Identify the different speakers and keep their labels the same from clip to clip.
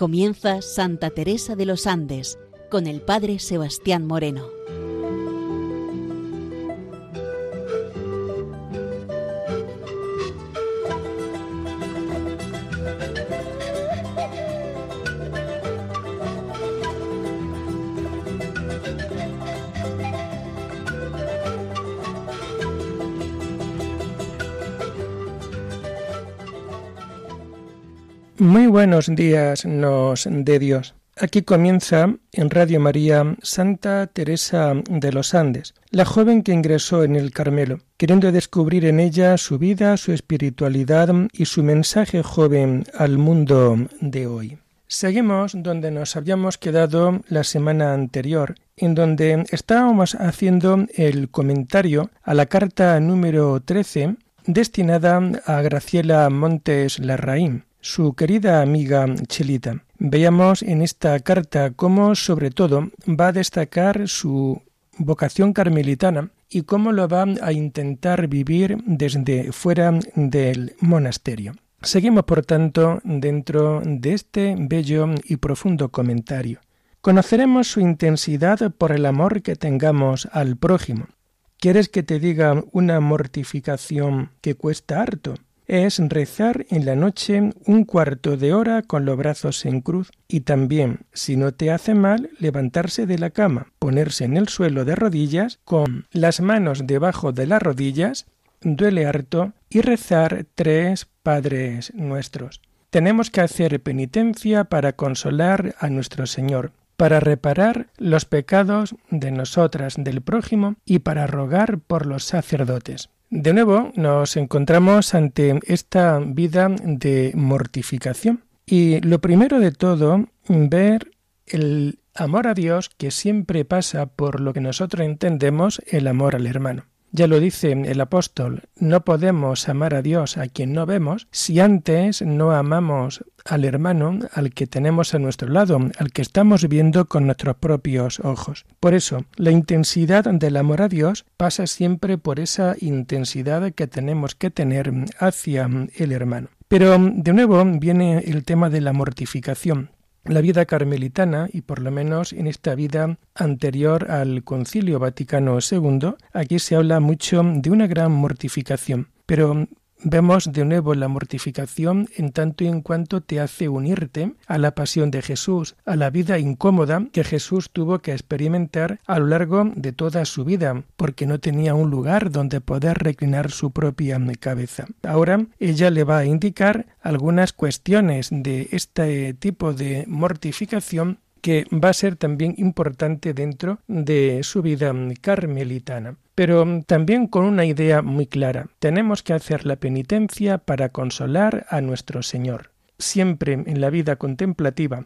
Speaker 1: Comienza Santa Teresa de los Andes con el Padre Sebastián Moreno.
Speaker 2: Buenos días nos de Dios. Aquí comienza en Radio María Santa Teresa de los Andes, la joven que ingresó en el Carmelo, queriendo descubrir en ella su vida, su espiritualidad y su mensaje joven al mundo de hoy. Seguimos donde nos habíamos quedado la semana anterior, en donde estábamos haciendo el comentario a la carta número 13 destinada a Graciela Montes Larraín su querida amiga Chelita. Veamos en esta carta cómo sobre todo va a destacar su vocación carmelitana y cómo lo va a intentar vivir desde fuera del monasterio. Seguimos, por tanto, dentro de este bello y profundo comentario. Conoceremos su intensidad por el amor que tengamos al prójimo. ¿Quieres que te diga una mortificación que cuesta harto? Es rezar en la noche un cuarto de hora con los brazos en cruz y también, si no te hace mal, levantarse de la cama, ponerse en el suelo de rodillas con las manos debajo de las rodillas, duele harto, y rezar tres Padres nuestros. Tenemos que hacer penitencia para consolar a nuestro Señor, para reparar los pecados de nosotras, del prójimo, y para rogar por los sacerdotes. De nuevo nos encontramos ante esta vida de mortificación. Y lo primero de todo, ver el amor a Dios que siempre pasa por lo que nosotros entendemos el amor al hermano. Ya lo dice el apóstol, no podemos amar a Dios a quien no vemos si antes no amamos al hermano al que tenemos a nuestro lado, al que estamos viendo con nuestros propios ojos. Por eso, la intensidad del amor a Dios pasa siempre por esa intensidad que tenemos que tener hacia el hermano. Pero de nuevo viene el tema de la mortificación la vida carmelitana, y por lo menos en esta vida anterior al Concilio Vaticano II, aquí se habla mucho de una gran mortificación. Pero Vemos de nuevo la mortificación en tanto y en cuanto te hace unirte a la pasión de Jesús, a la vida incómoda que Jesús tuvo que experimentar a lo largo de toda su vida, porque no tenía un lugar donde poder reclinar su propia cabeza. Ahora ella le va a indicar algunas cuestiones de este tipo de mortificación que va a ser también importante dentro de su vida carmelitana pero también con una idea muy clara. Tenemos que hacer la penitencia para consolar a nuestro Señor. Siempre en la vida contemplativa,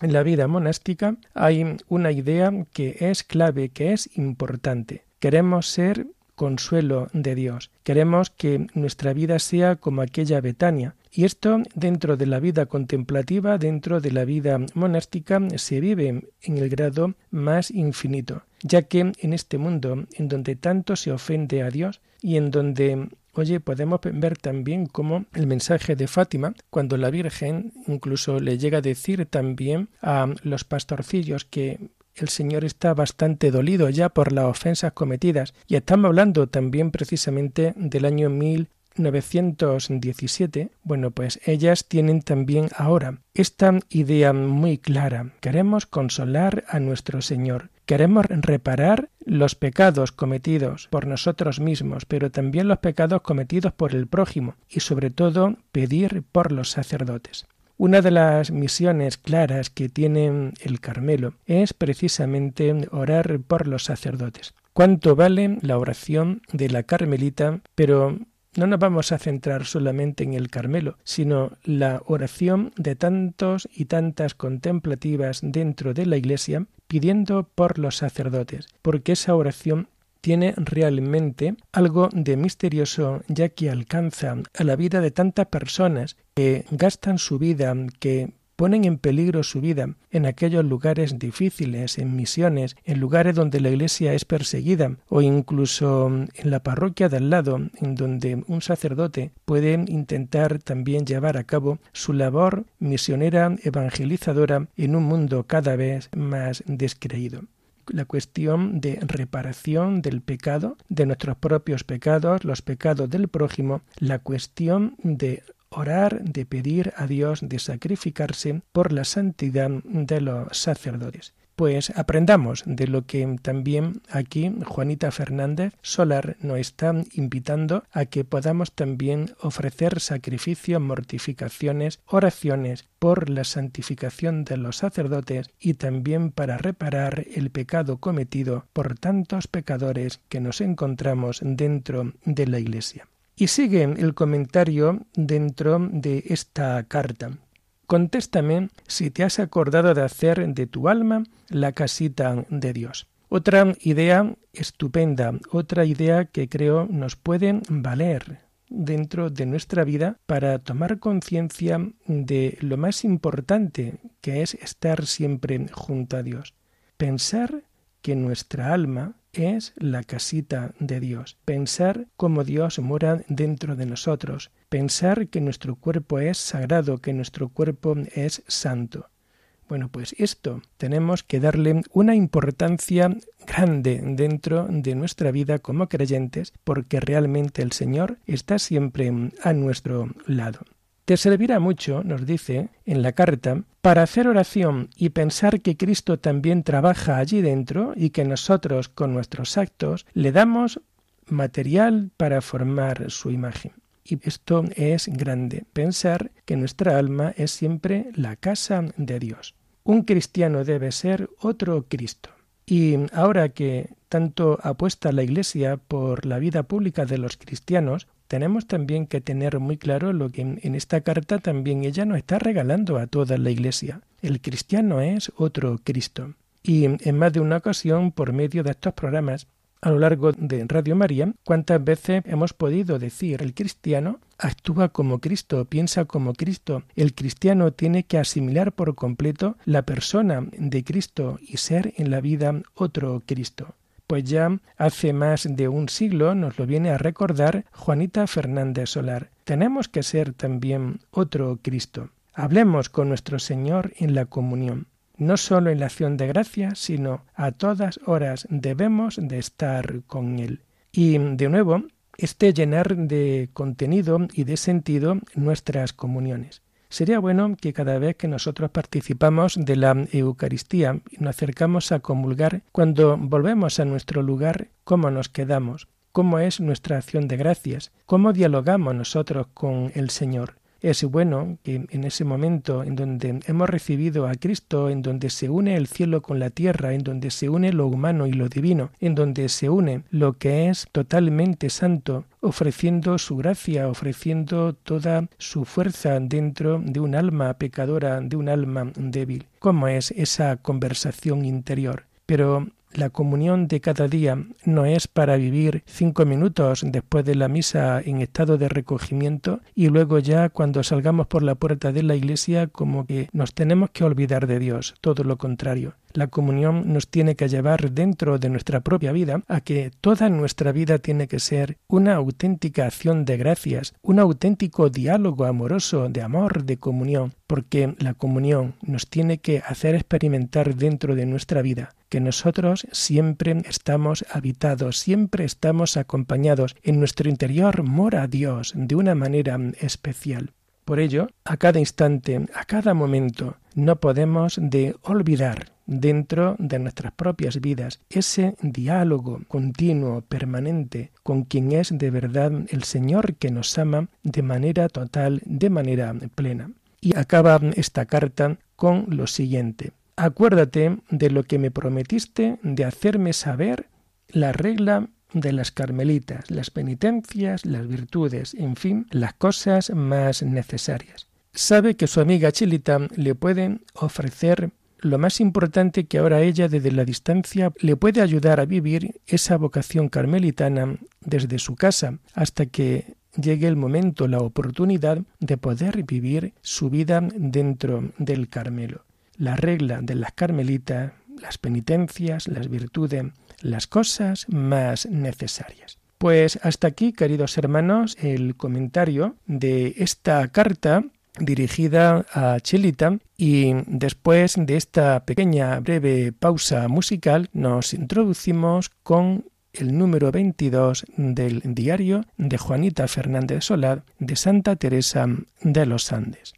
Speaker 2: en la vida monástica, hay una idea que es clave, que es importante. Queremos ser consuelo de Dios. Queremos que nuestra vida sea como aquella Betania. Y esto dentro de la vida contemplativa, dentro de la vida monástica, se vive en el grado más infinito, ya que en este mundo, en donde tanto se ofende a Dios y en donde Oye, podemos ver también cómo el mensaje de Fátima, cuando la Virgen incluso le llega a decir también a los pastorcillos que el Señor está bastante dolido ya por las ofensas cometidas y estamos hablando también precisamente del año 1917, bueno, pues ellas tienen también ahora esta idea muy clara. Queremos consolar a nuestro Señor. Queremos reparar los pecados cometidos por nosotros mismos, pero también los pecados cometidos por el prójimo y sobre todo pedir por los sacerdotes. Una de las misiones claras que tiene el Carmelo es precisamente orar por los sacerdotes. ¿Cuánto vale la oración de la Carmelita? Pero no nos vamos a centrar solamente en el Carmelo, sino la oración de tantos y tantas contemplativas dentro de la Iglesia pidiendo por los sacerdotes, porque esa oración tiene realmente algo de misterioso ya que alcanza a la vida de tantas personas que gastan su vida, que ponen en peligro su vida en aquellos lugares difíciles, en misiones, en lugares donde la Iglesia es perseguida o incluso en la parroquia de al lado, en donde un sacerdote puede intentar también llevar a cabo su labor misionera evangelizadora en un mundo cada vez más descreído la cuestión de reparación del pecado, de nuestros propios pecados, los pecados del prójimo, la cuestión de orar, de pedir a Dios, de sacrificarse por la santidad de los sacerdotes. Pues aprendamos de lo que también aquí Juanita Fernández Solar nos está invitando a que podamos también ofrecer sacrificios, mortificaciones, oraciones por la santificación de los sacerdotes y también para reparar el pecado cometido por tantos pecadores que nos encontramos dentro de la Iglesia. Y sigue el comentario dentro de esta carta. Contéstame si te has acordado de hacer de tu alma la casita de Dios. Otra idea estupenda, otra idea que creo nos puede valer dentro de nuestra vida para tomar conciencia de lo más importante que es estar siempre junto a Dios. Pensar que nuestra alma es la casita de Dios. Pensar cómo Dios mora dentro de nosotros. Pensar que nuestro cuerpo es sagrado, que nuestro cuerpo es santo. Bueno, pues esto tenemos que darle una importancia grande dentro de nuestra vida como creyentes, porque realmente el Señor está siempre a nuestro lado. Te servirá mucho, nos dice en la carta, para hacer oración y pensar que Cristo también trabaja allí dentro y que nosotros con nuestros actos le damos material para formar su imagen. Y esto es grande, pensar que nuestra alma es siempre la casa de Dios. Un cristiano debe ser otro Cristo. Y ahora que tanto apuesta la Iglesia por la vida pública de los cristianos, tenemos también que tener muy claro lo que en, esta carta también ella nos está regalando a toda la Iglesia. El cristiano es otro Cristo. Y en más de una ocasión, por medio de estos programas, a lo largo de Radio María, cuántas veces hemos podido decir el cristiano actúa como Cristo, piensa como Cristo. El cristiano tiene que asimilar por completo la persona de Cristo y ser en la vida otro Cristo pues ya hace más de un siglo nos lo viene a recordar Juanita Fernández Solar. Tenemos que ser también otro Cristo. Hablemos con nuestro Señor en la comunión. No solo en la acción de gracia, sino a todas horas debemos de estar con Él. Y de nuevo, este llenar de contenido y de sentido nuestras comuniones. Sería bueno que cada vez que nosotros participamos de la Eucaristía y nos acercamos a comulgar, cuando volvemos a nuestro lugar, cómo nos quedamos, cómo es nuestra acción de gracias, cómo dialogamos nosotros con el Señor. Es bueno que en ese momento en donde hemos recibido a Cristo, en donde se une el cielo con la tierra, en donde se une lo humano y lo divino, en donde se une lo que es totalmente santo, ofreciendo su gracia, ofreciendo toda su fuerza dentro de un alma pecadora, de un alma débil. ¿Cómo es esa conversación interior? Pero la comunión de cada día no es para vivir cinco minutos después de la misa en estado de recogimiento y luego ya cuando salgamos por la puerta de la iglesia como que nos tenemos que olvidar de Dios, todo lo contrario. La comunión nos tiene que llevar dentro de nuestra propia vida a que toda nuestra vida tiene que ser una auténtica acción de gracias, un auténtico diálogo amoroso de amor, de comunión, porque la comunión nos tiene que hacer experimentar dentro de nuestra vida que nosotros siempre estamos habitados, siempre estamos acompañados, en nuestro interior mora Dios de una manera especial. Por ello, a cada instante, a cada momento, no podemos de olvidar dentro de nuestras propias vidas ese diálogo continuo, permanente, con quien es de verdad el Señor que nos ama de manera total, de manera plena. Y acaba esta carta con lo siguiente. Acuérdate de lo que me prometiste de hacerme saber la regla de las carmelitas, las penitencias, las virtudes, en fin, las cosas más necesarias. Sabe que su amiga Chilita le puede ofrecer lo más importante que ahora ella desde la distancia le puede ayudar a vivir esa vocación carmelitana desde su casa hasta que llegue el momento, la oportunidad de poder vivir su vida dentro del Carmelo. La regla de las carmelitas, las penitencias, las virtudes, las cosas más necesarias. Pues hasta aquí, queridos hermanos, el comentario de esta carta dirigida a Chelita y después de esta pequeña breve pausa musical nos introducimos con el número 22 del diario de Juanita Fernández Solar de Santa Teresa de los Andes.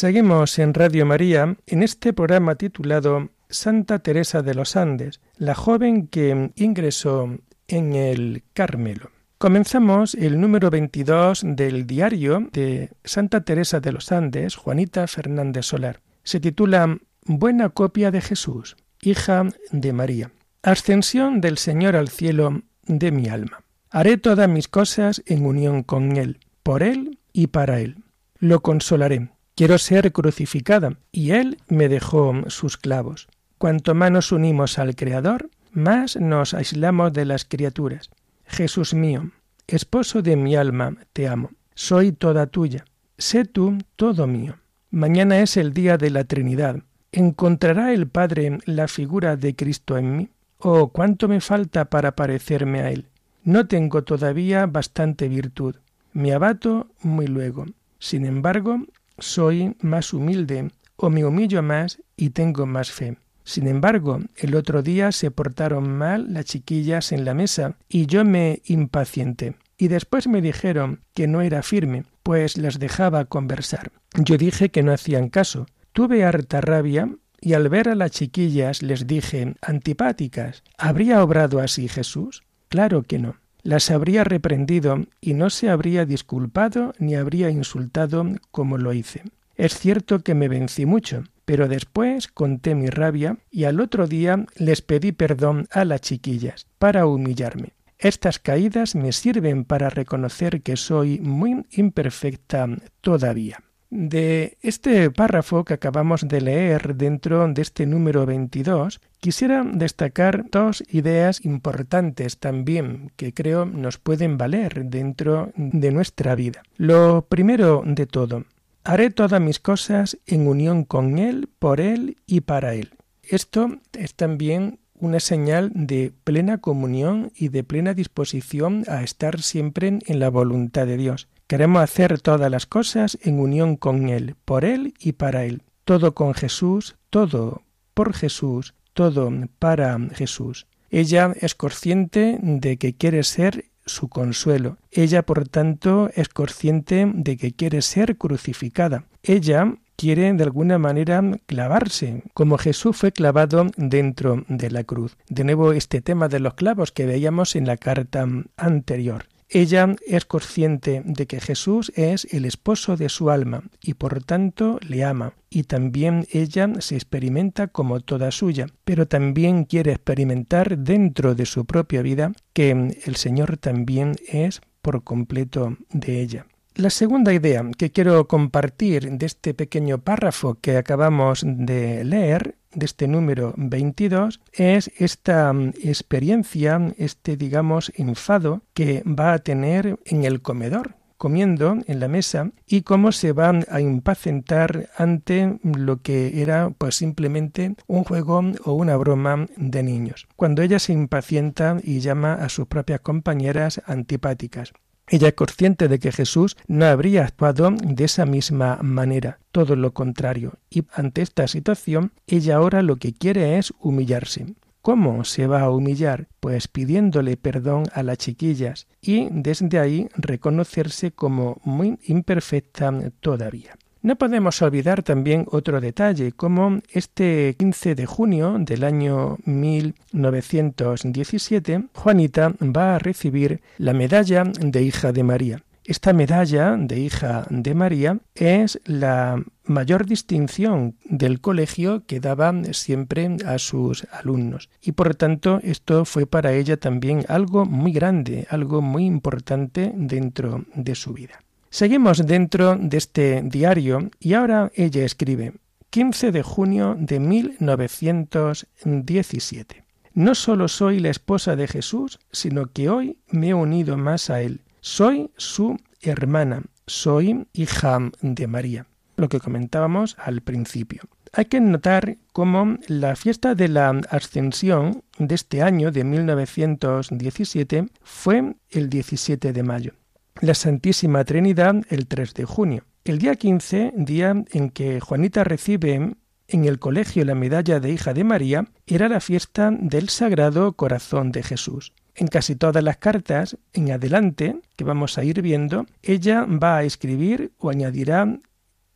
Speaker 2: Seguimos en Radio María en este programa titulado Santa Teresa de los Andes, la joven que ingresó en el Carmelo. Comenzamos el número 22 del diario de Santa Teresa de los Andes, Juanita Fernández Solar. Se titula Buena copia de Jesús, hija de María. Ascensión del Señor al cielo de mi alma. Haré todas mis cosas en unión con Él, por Él y para Él. Lo consolaré Quiero ser crucificada, y Él me dejó sus clavos. Cuanto más nos unimos al Creador, más nos aislamos de las criaturas. Jesús mío, esposo de mi alma, te amo. Soy toda tuya. Sé tú todo mío. Mañana es el día de la Trinidad. ¿Encontrará el Padre la figura de Cristo en mí? Oh, cuánto me falta para parecerme a Él. No tengo todavía bastante virtud. Me abato muy luego. Sin embargo, soy más humilde o me humillo más y tengo más fe. Sin embargo, el otro día se portaron mal las chiquillas en la mesa y yo me impacienté. Y después me dijeron que no era firme, pues las dejaba conversar. Yo dije que no hacían caso. Tuve harta rabia y al ver a las chiquillas les dije antipáticas. ¿Habría obrado así Jesús? Claro que no las habría reprendido y no se habría disculpado ni habría insultado como lo hice. Es cierto que me vencí mucho, pero después conté mi rabia y al otro día les pedí perdón a las chiquillas para humillarme. Estas caídas me sirven para reconocer que soy muy imperfecta todavía. De este párrafo que acabamos de leer dentro de este número 22, quisiera destacar dos ideas importantes también que creo nos pueden valer dentro de nuestra vida. Lo primero de todo, haré todas mis cosas en unión con Él, por Él y para Él. Esto es también una señal de plena comunión y de plena disposición a estar siempre en la voluntad de Dios. Queremos hacer todas las cosas en unión con Él, por Él y para Él. Todo con Jesús, todo por Jesús, todo para Jesús. Ella es consciente de que quiere ser su consuelo. Ella, por tanto, es consciente de que quiere ser crucificada. Ella quiere de alguna manera clavarse, como Jesús fue clavado dentro de la cruz. De nuevo este tema de los clavos que veíamos en la carta anterior. Ella es consciente de que Jesús es el esposo de su alma y por tanto le ama, y también ella se experimenta como toda suya, pero también quiere experimentar dentro de su propia vida que el Señor también es por completo de ella. La segunda idea que quiero compartir de este pequeño párrafo que acabamos de leer, de este número 22, es esta mm, experiencia, este digamos enfado que va a tener en el comedor, comiendo en la mesa y cómo se va a impacientar ante lo que era pues simplemente un juego o una broma de niños. Cuando ella se impacienta y llama a sus propias compañeras antipáticas. Ella es consciente de que Jesús no habría actuado de esa misma manera, todo lo contrario, y ante esta situación ella ahora lo que quiere es humillarse. ¿Cómo se va a humillar? Pues pidiéndole perdón a las chiquillas y desde ahí reconocerse como muy imperfecta todavía. No podemos olvidar también otro detalle, como este 15 de junio del año 1917, Juanita va a recibir la medalla de hija de María. Esta medalla de hija de María es la mayor distinción del colegio que daba siempre a sus alumnos. Y por tanto esto fue para ella también algo muy grande, algo muy importante dentro de su vida. Seguimos dentro de este diario y ahora ella escribe 15 de junio de 1917. No solo soy la esposa de Jesús, sino que hoy me he unido más a él. Soy su hermana, soy hija de María, lo que comentábamos al principio. Hay que notar cómo la fiesta de la Ascensión de este año de 1917 fue el 17 de mayo la Santísima Trinidad el 3 de junio. El día 15, día en que Juanita recibe en el colegio la medalla de hija de María, era la fiesta del Sagrado Corazón de Jesús. En casi todas las cartas, en adelante, que vamos a ir viendo, ella va a escribir o añadirá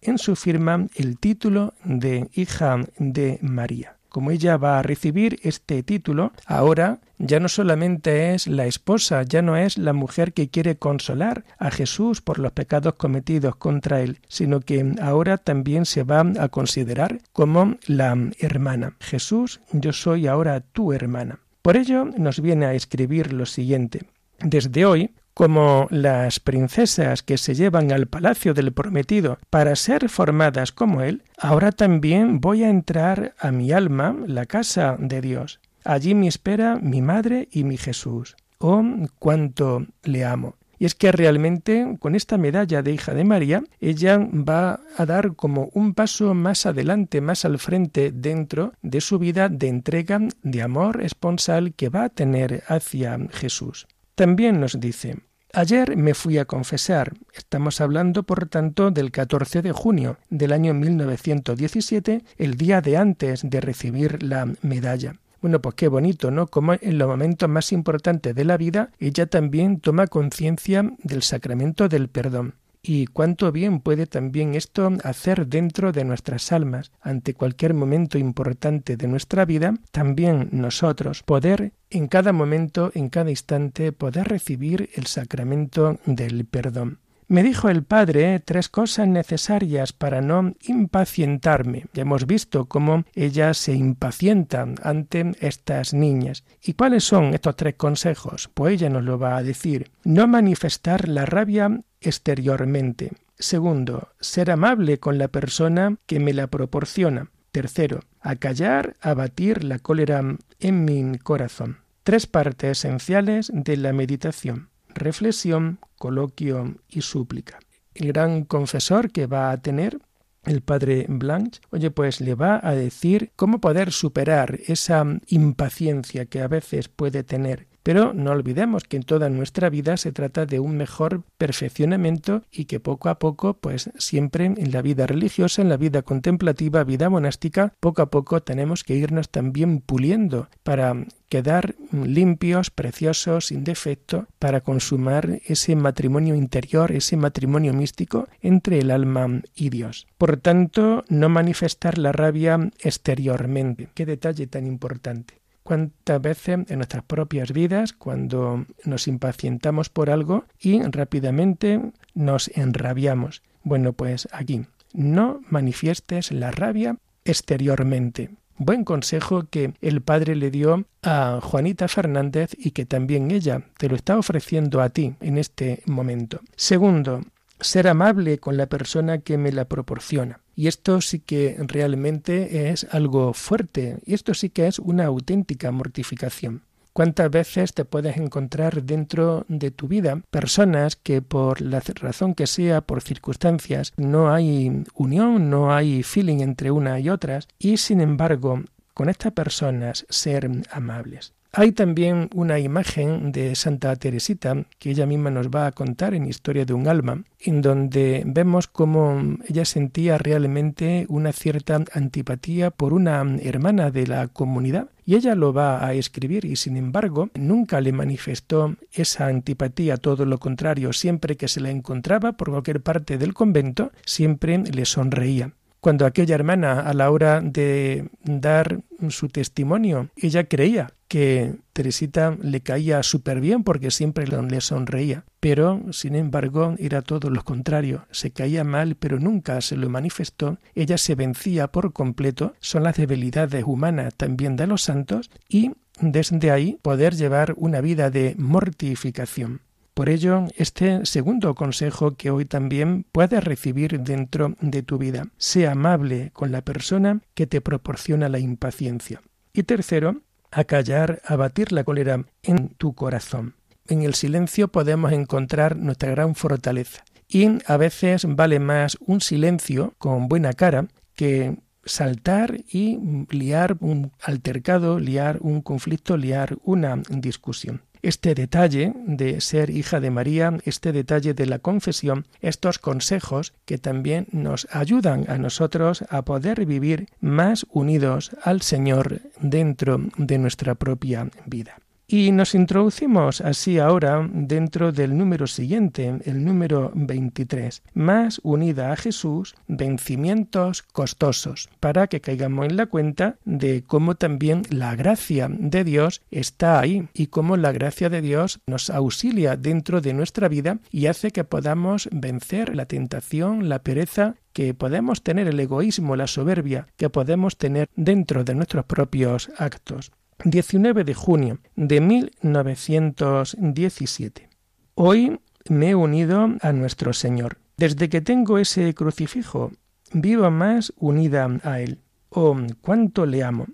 Speaker 2: en su firma el título de hija de María como ella va a recibir este título, ahora ya no solamente es la esposa, ya no es la mujer que quiere consolar a Jesús por los pecados cometidos contra él, sino que ahora también se va a considerar como la hermana. Jesús, yo soy ahora tu hermana. Por ello nos viene a escribir lo siguiente. Desde hoy como las princesas que se llevan al palacio del prometido para ser formadas como él, ahora también voy a entrar a mi alma, la casa de Dios. Allí me espera mi madre y mi Jesús. Oh, cuánto le amo. Y es que realmente con esta medalla de hija de María, ella va a dar como un paso más adelante, más al frente dentro de su vida de entrega, de amor esponsal que va a tener hacia Jesús. También nos dice, Ayer me fui a confesar. Estamos hablando, por tanto, del 14 de junio del año 1917, el día de antes de recibir la medalla. Bueno, pues qué bonito, ¿no? Como en los momentos más importantes de la vida, ella también toma conciencia del sacramento del perdón. Y cuánto bien puede también esto hacer dentro de nuestras almas, ante cualquier momento importante de nuestra vida, también nosotros poder en cada momento, en cada instante, poder recibir el sacramento del perdón. Me dijo el Padre tres cosas necesarias para no impacientarme. Ya hemos visto cómo ella se impacienta ante estas niñas. ¿Y cuáles son estos tres consejos? Pues ella nos lo va a decir. No manifestar la rabia exteriormente. Segundo, ser amable con la persona que me la proporciona. Tercero, acallar, abatir la cólera en mi corazón. Tres partes esenciales de la meditación reflexión, coloquio y súplica. El gran confesor que va a tener el padre Blanche, oye, pues le va a decir cómo poder superar esa impaciencia que a veces puede tener pero no olvidemos que en toda nuestra vida se trata de un mejor perfeccionamiento y que poco a poco, pues siempre en la vida religiosa, en la vida contemplativa, vida monástica, poco a poco tenemos que irnos también puliendo para quedar limpios, preciosos, sin defecto, para consumar ese matrimonio interior, ese matrimonio místico entre el alma y Dios. Por tanto, no manifestar la rabia exteriormente. Qué detalle tan importante. Cuántas veces en nuestras propias vidas, cuando nos impacientamos por algo y rápidamente nos enrabiamos. Bueno, pues aquí, no manifiestes la rabia exteriormente. Buen consejo que el padre le dio a Juanita Fernández y que también ella te lo está ofreciendo a ti en este momento. Segundo, ser amable con la persona que me la proporciona. Y esto sí que realmente es algo fuerte, y esto sí que es una auténtica mortificación. ¿Cuántas veces te puedes encontrar dentro de tu vida personas que por la razón que sea, por circunstancias, no hay unión, no hay feeling entre una y otras, y sin embargo, con estas personas ser amables? Hay también una imagen de Santa Teresita que ella misma nos va a contar en Historia de un alma, en donde vemos cómo ella sentía realmente una cierta antipatía por una hermana de la comunidad y ella lo va a escribir y sin embargo nunca le manifestó esa antipatía, todo lo contrario, siempre que se la encontraba por cualquier parte del convento, siempre le sonreía. Cuando aquella hermana a la hora de dar su testimonio, ella creía que Teresita le caía súper bien porque siempre le sonreía, pero sin embargo era todo lo contrario, se caía mal pero nunca se lo manifestó, ella se vencía por completo, son las debilidades humanas también de los santos y desde ahí poder llevar una vida de mortificación. Por ello, este segundo consejo que hoy también puedes recibir dentro de tu vida, sea amable con la persona que te proporciona la impaciencia. Y tercero, acallar, abatir la cólera en tu corazón. En el silencio podemos encontrar nuestra gran fortaleza. Y a veces vale más un silencio con buena cara que saltar y liar un altercado, liar un conflicto, liar una discusión este detalle de ser hija de María, este detalle de la confesión, estos consejos que también nos ayudan a nosotros a poder vivir más unidos al Señor dentro de nuestra propia vida. Y nos introducimos así ahora dentro del número siguiente, el número 23, más unida a Jesús, vencimientos costosos, para que caigamos en la cuenta de cómo también la gracia de Dios está ahí y cómo la gracia de Dios nos auxilia dentro de nuestra vida y hace que podamos vencer la tentación, la pereza que podemos tener el egoísmo, la soberbia que podemos tener dentro de nuestros propios actos. 19 de junio de 1917. Hoy me he unido a nuestro Señor. Desde que tengo ese crucifijo, vivo más unida a Él. Oh, cuánto le amo.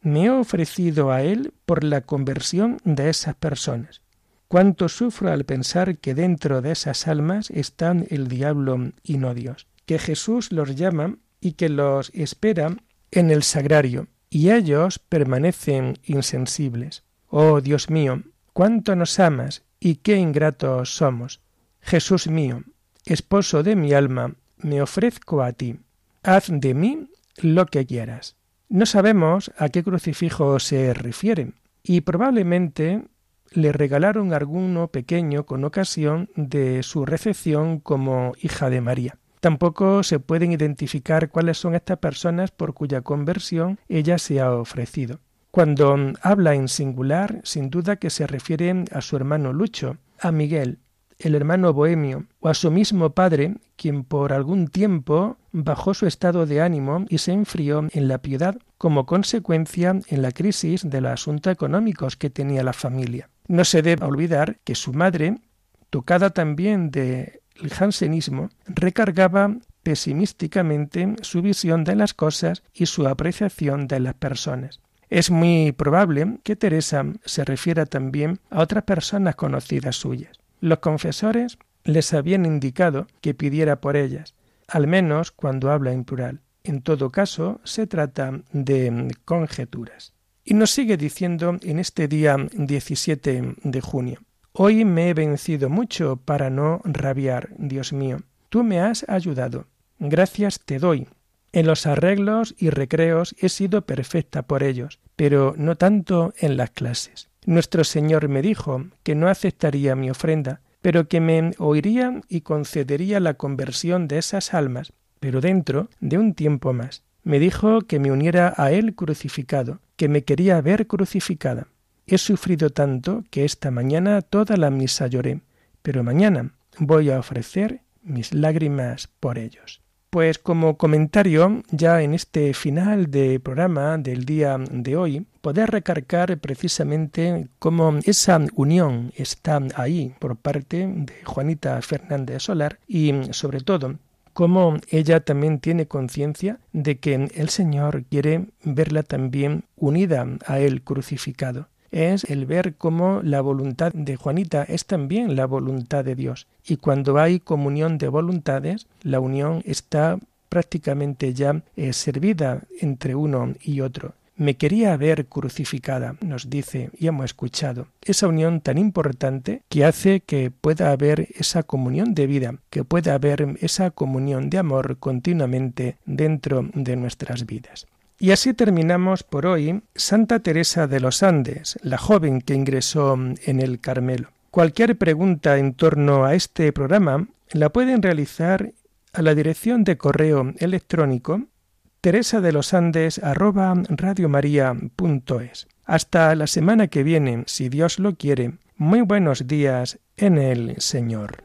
Speaker 2: Me he ofrecido a Él por la conversión de esas personas. Cuánto sufro al pensar que dentro de esas almas están el diablo y no Dios, que Jesús los llama y que los espera en el sagrario, y ellos permanecen insensibles. Oh Dios mío, cuánto nos amas y qué ingratos somos. Jesús mío, esposo de mi alma, me ofrezco a ti. Haz de mí lo que quieras. No sabemos a qué crucifijo se refiere, y probablemente le regalaron alguno pequeño con ocasión de su recepción como hija de María. Tampoco se pueden identificar cuáles son estas personas por cuya conversión ella se ha ofrecido. Cuando habla en singular, sin duda que se refiere a su hermano Lucho, a Miguel, el hermano bohemio, o a su mismo padre, quien por algún tiempo bajó su estado de ánimo y se enfrió en la piedad como consecuencia en la crisis de los asuntos económicos que tenía la familia. No se debe olvidar que su madre, tocada también de el jansenismo recargaba pesimísticamente su visión de las cosas y su apreciación de las personas. Es muy probable que Teresa se refiera también a otras personas conocidas suyas. Los confesores les habían indicado que pidiera por ellas, al menos cuando habla en plural. En todo caso, se trata de conjeturas. Y nos sigue diciendo en este día 17 de junio, Hoy me he vencido mucho para no rabiar, Dios mío. Tú me has ayudado. Gracias te doy. En los arreglos y recreos he sido perfecta por ellos, pero no tanto en las clases. Nuestro Señor me dijo que no aceptaría mi ofrenda, pero que me oiría y concedería la conversión de esas almas, pero dentro de un tiempo más. Me dijo que me uniera a Él crucificado, que me quería ver crucificada. He sufrido tanto que esta mañana toda la misa lloré, pero mañana voy a ofrecer mis lágrimas por ellos. Pues como comentario, ya en este final de programa del día de hoy, poder recargar precisamente cómo esa unión está ahí por parte de Juanita Fernández Solar y sobre todo cómo ella también tiene conciencia de que el Señor quiere verla también unida a Él crucificado es el ver cómo la voluntad de Juanita es también la voluntad de Dios. Y cuando hay comunión de voluntades, la unión está prácticamente ya eh, servida entre uno y otro. Me quería ver crucificada, nos dice, y hemos escuchado, esa unión tan importante que hace que pueda haber esa comunión de vida, que pueda haber esa comunión de amor continuamente dentro de nuestras vidas. Y así terminamos por hoy Santa Teresa de los Andes, la joven que ingresó en el Carmelo. Cualquier pregunta en torno a este programa la pueden realizar a la dirección de correo electrónico teresa de los Andes Hasta la semana que viene, si Dios lo quiere. Muy buenos días en el Señor.